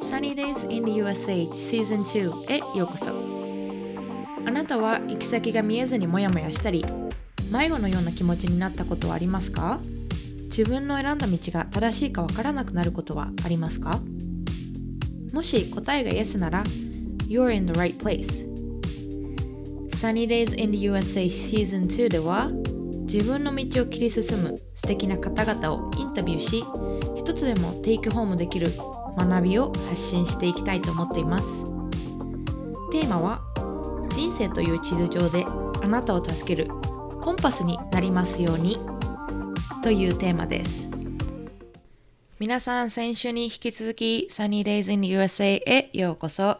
Sunny Days in the USA Season 2へようこそ。あなたは行き先が見えずにモヤモヤしたり迷子のような気持ちになったことはありますか？自分の選んだ道が正しいかわからなくなることはありますか？もし答えが Yes なら You're in the right place. Sunny Days in the USA Season 2では自分の道を切り進む素敵な方々をインタビューし一つでもテイクホームできる学びを発信していきたいと思っています。テーマは人生という地図上であなたを助けるコンパスになりますようにというテーマです。皆さん先週に引き続き Sunny Days in USA へようこそ。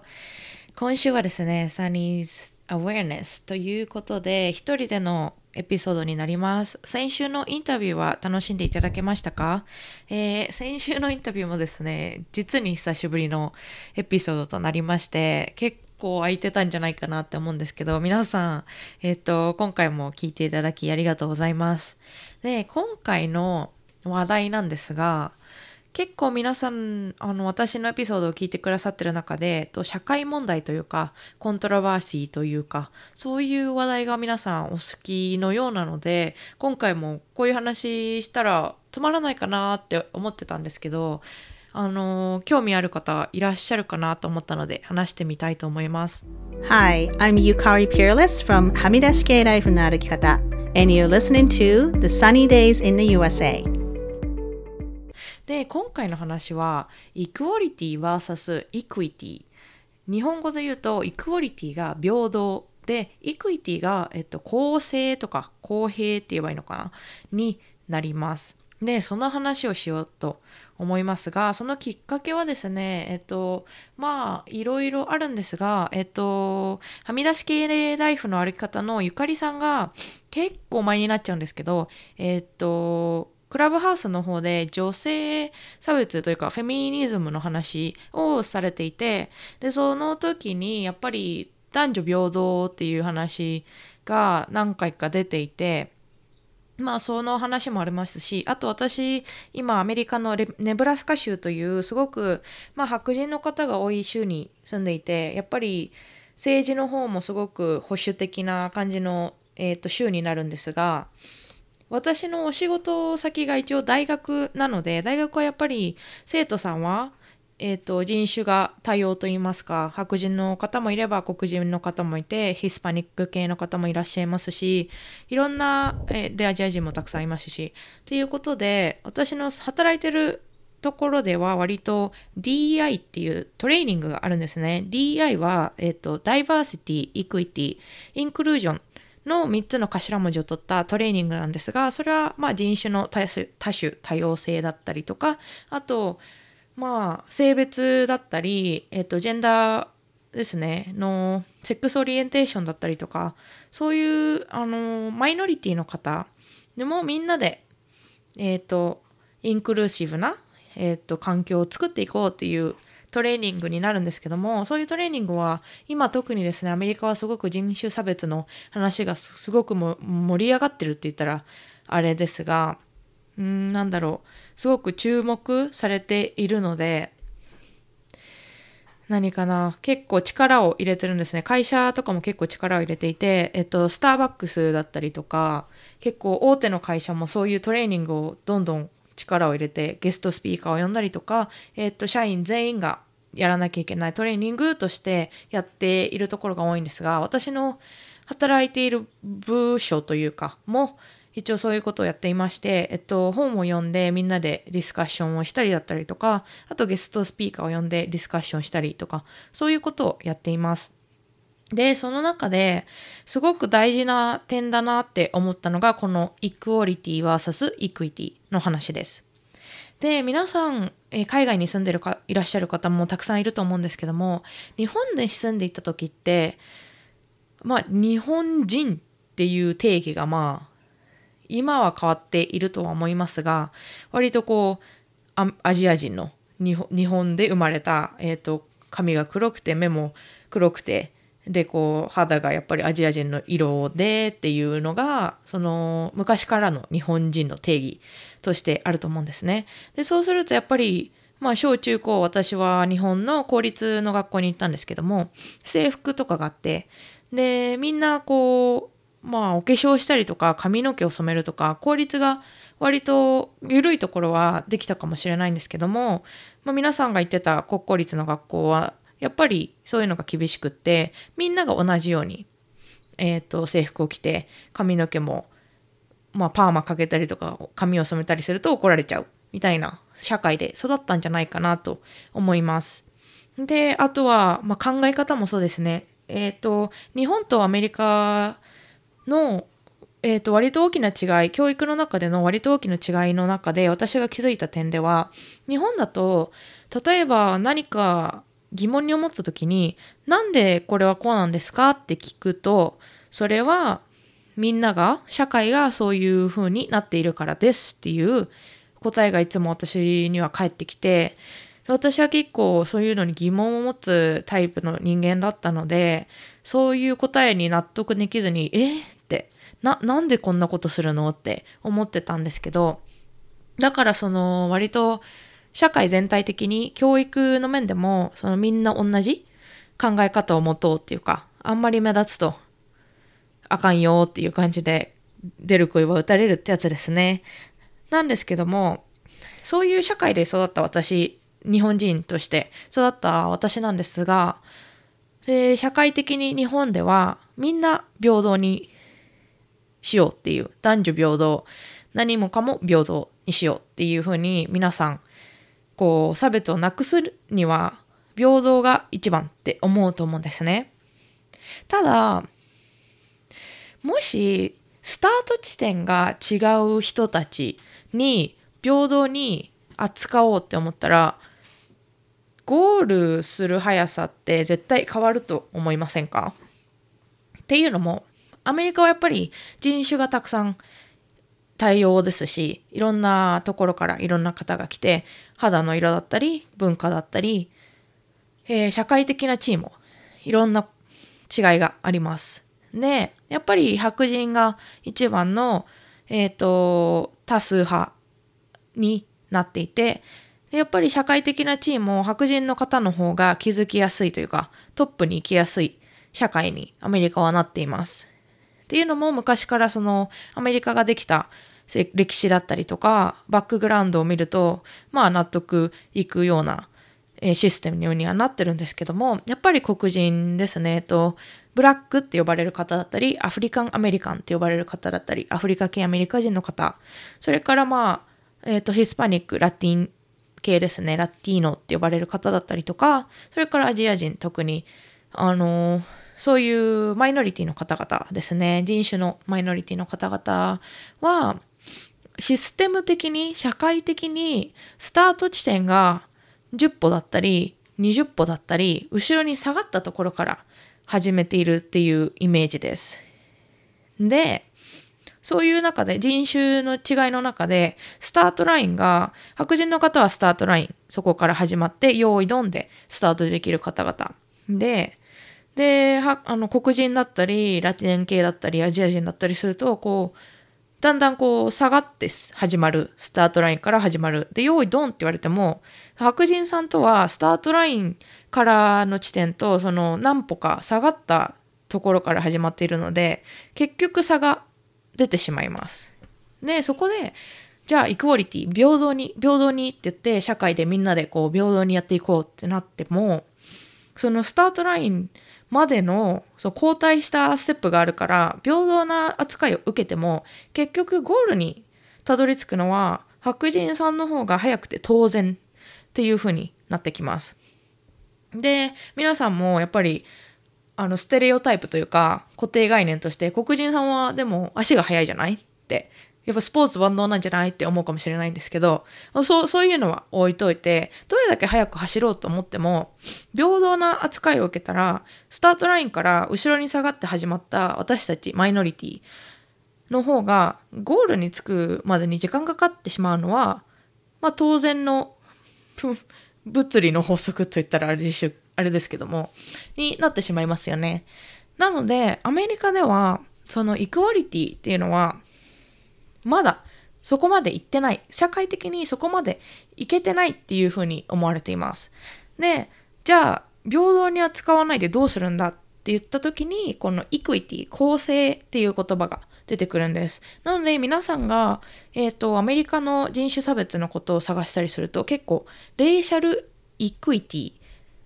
今週はですね Sunny's Awareness ということで一人でのエピソードになります。先週のインタビューは楽しんでいただけましたか、えー、先週のインタビューもですね、実に久しぶりのエピソードとなりまして、結構空いてたんじゃないかなって思うんですけど、皆さん、えっ、ー、と、今回も聞いていただきありがとうございます。で、今回の話題なんですが、結構皆さんあの私のエピソードを聞いてくださってる中で社会問題というかコントラバーシーというかそういう話題が皆さんお好きのようなので今回もこういう話したらつまらないかなって思ってたんですけどあの興味ある方いらっしゃるかなと思ったので話してみたいと思います。Hi, I'm Yukari Peerless from はみ出し系ライフの歩き方 and you're listening to The Sunny Days in the USA で今回の話はイクオリティ vs イクイティ日本語で言うとイクオリティが平等でイクイティが、えっと、公正とか公平って言えばいいのかな？になります。でその話をしようと思いますがそのきっかけはですねえっとまあいろいろあるんですがえっとはみ出し系ライフの歩き方のゆかりさんが結構前になっちゃうんですけどえっとクラブハウスの方で女性差別というかフェミニズムの話をされていてでその時にやっぱり男女平等っていう話が何回か出ていてまあその話もありますしあと私今アメリカのネブラスカ州というすごく、まあ、白人の方が多い州に住んでいてやっぱり政治の方もすごく保守的な感じの、えーと州になるんですが私のお仕事先が一応大学なので大学はやっぱり生徒さんは、えーと、人種が多様といいますか白人の方もいれば黒人の方もいてヒスパニック系の方もいらっしゃいますしいろんな、えー、でアジア人もたくさんいますしっていうことで私の働いてるところでは割と DEI っていうトレーニングがあるんですね。DEI は、えっ、ー、と、ダイバーシティ、イクイティ、インクルージョンの3つの頭文字を取ったトレーニングなんですがそれはまあ人種の多種多様性だったりとかあとまあ性別だったり、えっと、ジェンダーですねのセックスオリエンテーションだったりとかそういうあのマイノリティの方でもみんなでえっ、とインクルーシブな、えっと環境を作っていこうっていうトレーニングになるんですけどもそういうトレーニングは今特にですねアメリカはすごく人種差別の話がすごく盛り上がってるって言ったらあれですがうんなんだろうすごく注目されているので何かな結構力を入れてるんですね。会社とかも結構力を入れていて、えっと、スターバックスだったりとか結構大手の会社もそういうトレーニングをどんどん力を入れてゲストスピーカーを呼んだりとか、えー、と社員全員がやらなきゃいけないトレーニングとしてやっているところが多いんですが私の働いている部署というかも一応そういうことをやっていまして、えっと、本を読んでみんなでディスカッションをしたりだったりとかあとゲストスピーカーを呼んでディスカッションしたりとかそういうことをやっています。で、その中ですごく大事な点だなって思ったのがこのイクオリティ VS イクイティの話です。で、皆さん、え海外に住んでるかいらっしゃる方もたくさんいると思うんですけども、日本で住んでいた時って、まあ、日本人っていう定義がまあ、今は変わっているとは思いますが、割とこう、アジア人の日本で生まれた、えっ、ー、と、髪が黒くて目も黒くてでこう肌がやっぱりアジア人の色でっていうのがその昔からの日本人の定義としてあると思うんですね。でそうするとやっぱりまあ小中高私は日本の公立の学校に行ったんですけども制服とかがあってでみんなこうまあお化粧したりとか髪の毛を染めるとか効率が割と緩いところはできたかもしれないんですけども、まあ、皆さんが行ってた国公立の学校はやっぱりそういうのが厳しくってみんなが同じように、えーと、制服を着て髪の毛も、まあ、パーマかけたりとか髪を染めたりすると怒られちゃうみたいな社会で育ったんじゃないかなと思います。であとは、まあ、考え方もそうですね。えっ、ー、と日本とアメリカのえーと、割と大きな違い教育の中での割と大きな違いの中で私が気づいた点では日本だと例えば何か疑問に思った時になんでこれはこうなんですかって聞くとそれはみんなが社会がそういう風になっているからですっていう答えがいつも私には返ってきて私は結構そういうのに疑問を持つタイプの人間だったのでそういう答えに納得できずにえってななんでこんなことするのって思ってたんですけどだからその割と社会全体的に教育の面でもそのみんな同じ考え方を持とうっていうかあんまり目立つとあかんよっていう感じで出る声は打たれるってやつですね。なんですけどもそういう社会で育った私日本人として育った私なんですがで社会的に日本ではみんな平等にしようっていう男女平等何もかも平等にしようっていうふうに皆さんこう差別をなくすには平等が一番って思うと思うんですね。ただもしスタート地点が違う人たちに平等に扱おうって思ったらゴールする速さって絶対変わると思いませんか？っていうのもアメリカはやっぱり人種がたくさん多様ですしいろんなところからいろんな方が来て肌の色だったり文化だったり、えー、社会的な地位もいろんな違いがあります。でやっぱり白人が一番の、えーと、多数派になっていてやっぱり社会的な地位も白人の方の方が気づきやすいというかトップに行きやすい社会にアメリカはなっています。っていうのも昔からそのアメリカができた歴史だったりとかバックグラウンドを見るとまあ納得いくようなシステムにはなってるんですけどもやっぱり黒人ですね。とブラックって呼ばれる方だったりアフリカンアメリカンって呼ばれる方だったりアフリカ系アメリカ人の方。それからまあ、えーと、ヒスパニックラティン系ですね。ラティーノって呼ばれる方だったりとかそれからアジア人特にあのー、そういうマイノリティの方々ですね。人種のマイノリティの方々はシステム的に社会的にスタート地点が10歩だったり20歩だったり後ろに下がったところから始めているっていうイメージです。でそういう中で人種の違いの中でスタートラインが白人の方はスタートラインそこから始まって用意ドンでスタートできる方々でであの黒人だったりラテン系だったりアジア人だったりするとこうだんだんこう下がって始まるスタートラインから始まるで用意ドンって言われても白人さんとはスタートラインからの地点とその何歩か下がったところから始まっているので結局差が出てしまいます。でそこでじゃあイクオリティ平等に平等にって言って社会でみんなでこう平等にやっていこうってなってもそのスタートラインまでのそう交代したステップがあるから平等な扱いを受けても結局ゴールにたどり着くのは白人さんの方が早くて当然っていう風になってきます。で皆さんもやっぱりあのステレオタイプというか固定概念として黒人さんはでも足が速いじゃないってやっぱスポーツ万能なんじゃないって思うかもしれないんですけどそうそういうのは置いといてどれだけ速く走ろうと思っても平等な扱いを受けたらスタートラインから後ろに下がって始まった私たちマイノリティの方がゴールに着くまでに時間がかかってしまうのは、まあ、当然の 物理の法則といったらあれでしあれですけどもになってしまいますよね。なのでアメリカではそのイクワリティっていうのはまだそこまで行ってない。社会的にそこまでいけてないっていうふうに思われています。でじゃあ平等には使わないでどうするんだって言った時にこのイクイティ公正っていう言葉が出てくるんです。なので皆さんが、えーと、アメリカの人種差別のことを探したりすると結構 racial equity っ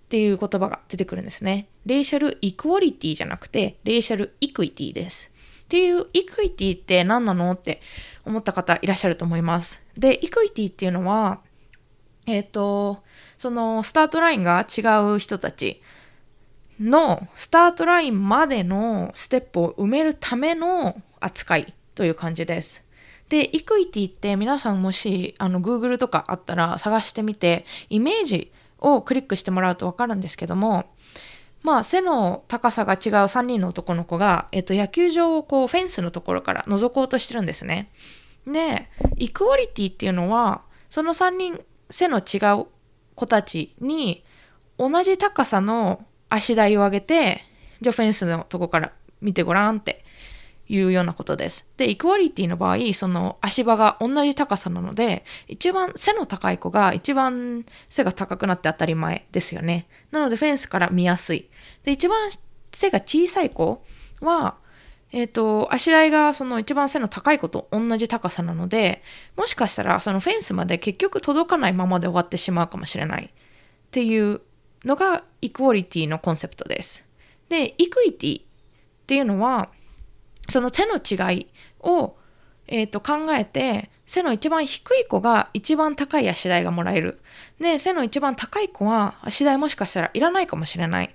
ていう言葉が出てくるんですね。 racial equality じゃなくて racial equity です。っていう equity って何なのって思った方いらっしゃると思います。で、 equity っていうのは、えっ、ー、と、そのスタートラインが違う人たちのスタートラインまでのステップを埋めるための扱いという感じです。で、イクイティって皆さんもしあの Google とかあったら探してみてイメージをクリックしてもらうと分かるんですけどもまあ背の高さが違う3人の男の子が、えっと、野球場をこうフェンスのところから覗こうとしてるんですね。で、イクオリティっていうのは、その3人背の違う子たちに同じ高さの足台を上げて、じゃあフェンスのとこから見てごらんっていうようなことです。で、イクオリティの場合、その足場が同じ高さなので、一番背の高い子が一番背が高くなって当たり前ですよね。なのでフェンスから見やすい。で、一番背が小さい子は、えっ、ー、と、足台がその一番背の高い子と同じ高さなので、もしかしたらそのフェンスまで結局届かないままで終わってしまうかもしれないっていうのがイクオリティのコンセプトです。で、イクイティっていうのは、その手の違いを、えー、と考えて背の一番低い子が一番高い足台がもらえる。で、背の一番高い子は足台もしかしたらいらないかもしれない。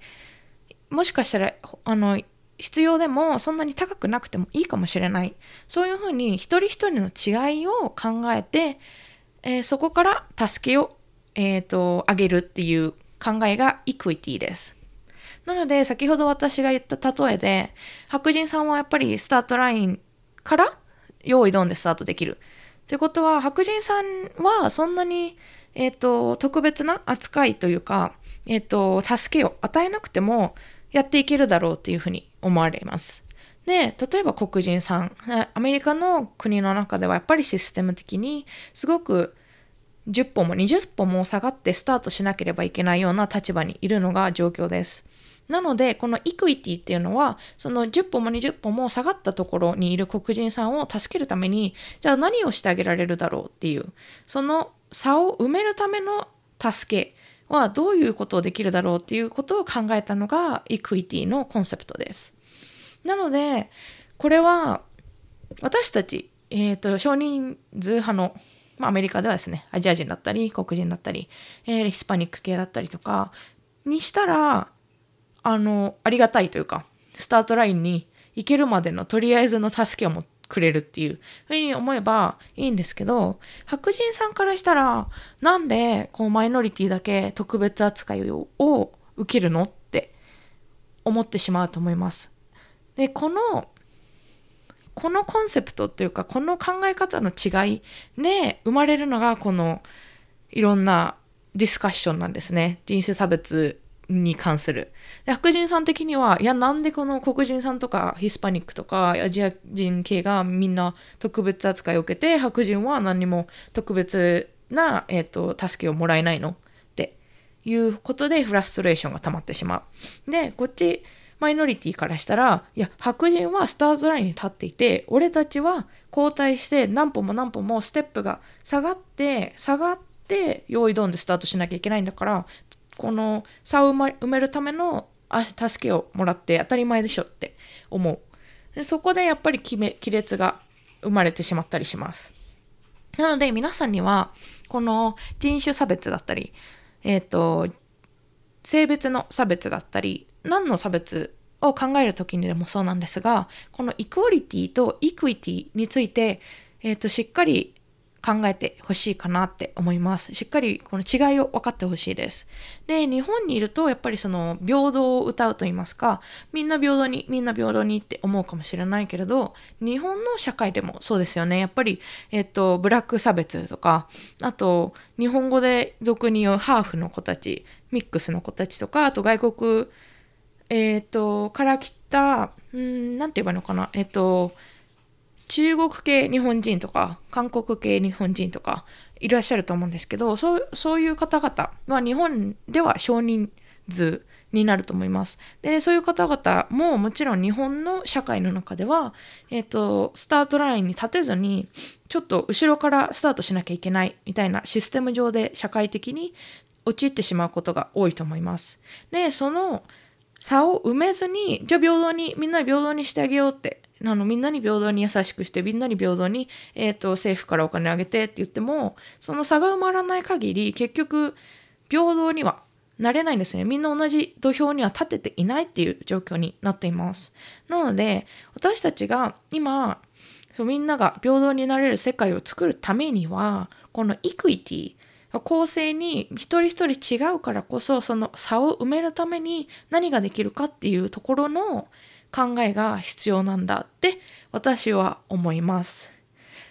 もしかしたら、あの、必要でもそんなに高くなくてもいいかもしれない。そういうふうに一人一人の違いを考えて、えー、そこから助けを、えーと、あげるっていう考えがイクイティです。なので、先ほど私が言った例えで、白人さんはやっぱりスタートラインから用意ドンでスタートできる。ということは、白人さんはそんなに、えっ、ー、と、特別な扱いというか、えっ、ー、と、助けを与えなくてもやっていけるだろうっていうふうに思われます。で、例えば黒人さん、アメリカの国の中ではやっぱりシステム的にすごく10歩も20歩も下がってスタートしなければいけないような立場にいるのが状況です。なので、このイクイティっていうのは、その10歩も20歩も下がったところにいる黒人さんを助けるために、じゃあ何をしてあげられるだろうっていう、その差を埋めるための助けはどういうことをできるだろうっていうことを考えたのがイクイティのコンセプトです。なので、これは私たち、えっ、ー、と、少人数派のまあ、アメリカではですね、アジア人だったり、黒人だったり、えー、ヒスパニック系だったりとかにしたら、あの、ありがたいというか、スタートラインに行けるまでのとりあえずの助けをもくれるっていうふうに思えばいいんですけど、白人さんからしたら、なんでこうマイノリティだけ特別扱いを受けるのって思ってしまうと思います。で、この、このコンセプトっていうか、この考え方の違いで生まれるのが、このいろんなディスカッションなんですね。人種差別に関するで。白人さん的には、いや、なんでこの黒人さんとかヒスパニックとかアジア人系がみんな特別扱いを受けて、白人は何にも特別な、えーと、助けをもらえないの？っていうことでフラストレーションが溜まってしまう。で、こっち、マイノリティからしたら、いや、白人はスタートラインに立っていて、俺たちは交代して何歩も何歩もステップが下がって、下がって、用意ドンでスタートしなきゃいけないんだから、この差を埋めるための助けをもらって当たり前でしょって思う。でそこでやっぱり亀裂が生まれてしまったりします。なので皆さんにはこの人種差別だったり、え、ー、と、性別の差別だったり、何の差別を考える時にでもそうなんですが、このイクオリティとイクイティについて、えっ、ー、と、しっかり考えてほしいかなって思います。しっかりこの違いを分かってほしいです。で、日本にいるとやっぱりその平等を歌うと言いますか、みんな平等に、みんな平等にって思うかもしれないけれど、日本の社会でもそうですよね。やっぱり、えっと、ブラック差別とか、あと、日本語で俗に言うハーフの子たち、ミックスの子たちとか、あと外国、えっと、から来た、うん、なんて言えばいいのかな、えっと、中国系日本人とか韓国系日本人とかいらっしゃると思うんですけどそうそういう方々は日本では少人数になると思います。でそういう方々ももちろん日本の社会の中では、えーと、スタートラインに立てずにちょっと後ろからスタートしなきゃいけないみたいなシステム上で社会的に陥ってしまうことが多いと思います。でその差を埋めずにじゃあ平等にみんな平等にしてあげようってあのみんなに平等に優しくしてみんなに平等に、えーと、政府からお金あげてって言ってもその差が埋まらない限り結局平等にはなれないんですね。みんな同じ土俵には立てていないっていう状況になっています。なので私たちが今そうみんなが平等になれる世界を作るためにはこのイクイティ公正に一人一人違うからこそその差を埋めるために何ができるかっていうところの考えが必要なんだって私は思います。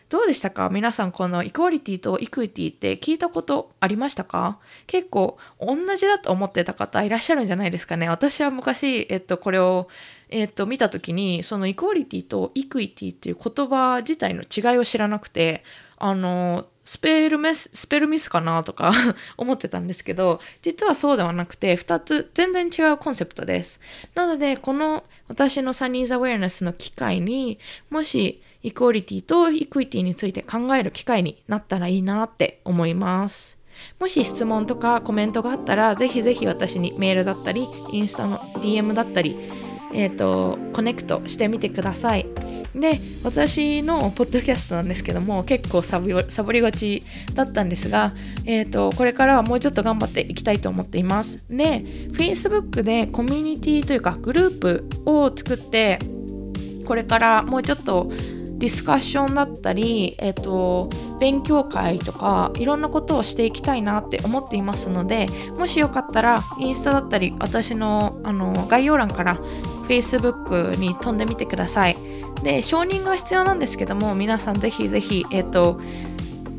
どうでしたか？皆さんこのイクオリティとイクイティって聞いたことありましたか？結構同じだと思ってた方いらっしゃるんじゃないですかね。私は昔、えっと、これを、えっと、見た時にそのイクオリティとイクイティっていう言葉自体の違いを知らなくてあのスペルメススペルミスかなとか 思ってたんですけど実はそうではなくて2つ全然違うコンセプトですなのでこの私のサニーズアウェアネスの機会にもしイクオリティとイクイティについて考える機会になったらいいなって思います。もし質問とかコメントがあったら、ぜひぜひ私にメールだったり、インスタの DM だったり、え、ー、と、コネクトしてみてください。で、私のポッドキャストなんですけども、結構サボりがちだったんですが、え、ー、と、これからはもうちょっと頑張っていきたいと思っています。で、Facebook でコミュニティというかグループを作って、これからもうちょっとディスカッションだったり、えっ、と、勉強会とかいろんなことをしていきたいなって思っていますのでもしよかったらインスタだったり私のあの概要欄から Facebook に飛んでみてください。で承認が必要なんですけども皆さんぜひぜひえっ、と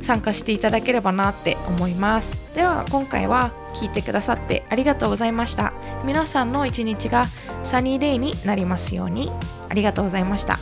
参加していただければなって思います。では今回は聞いてくださってありがとうございました。皆さんの一日がサニーデイになりますようにありがとうございました。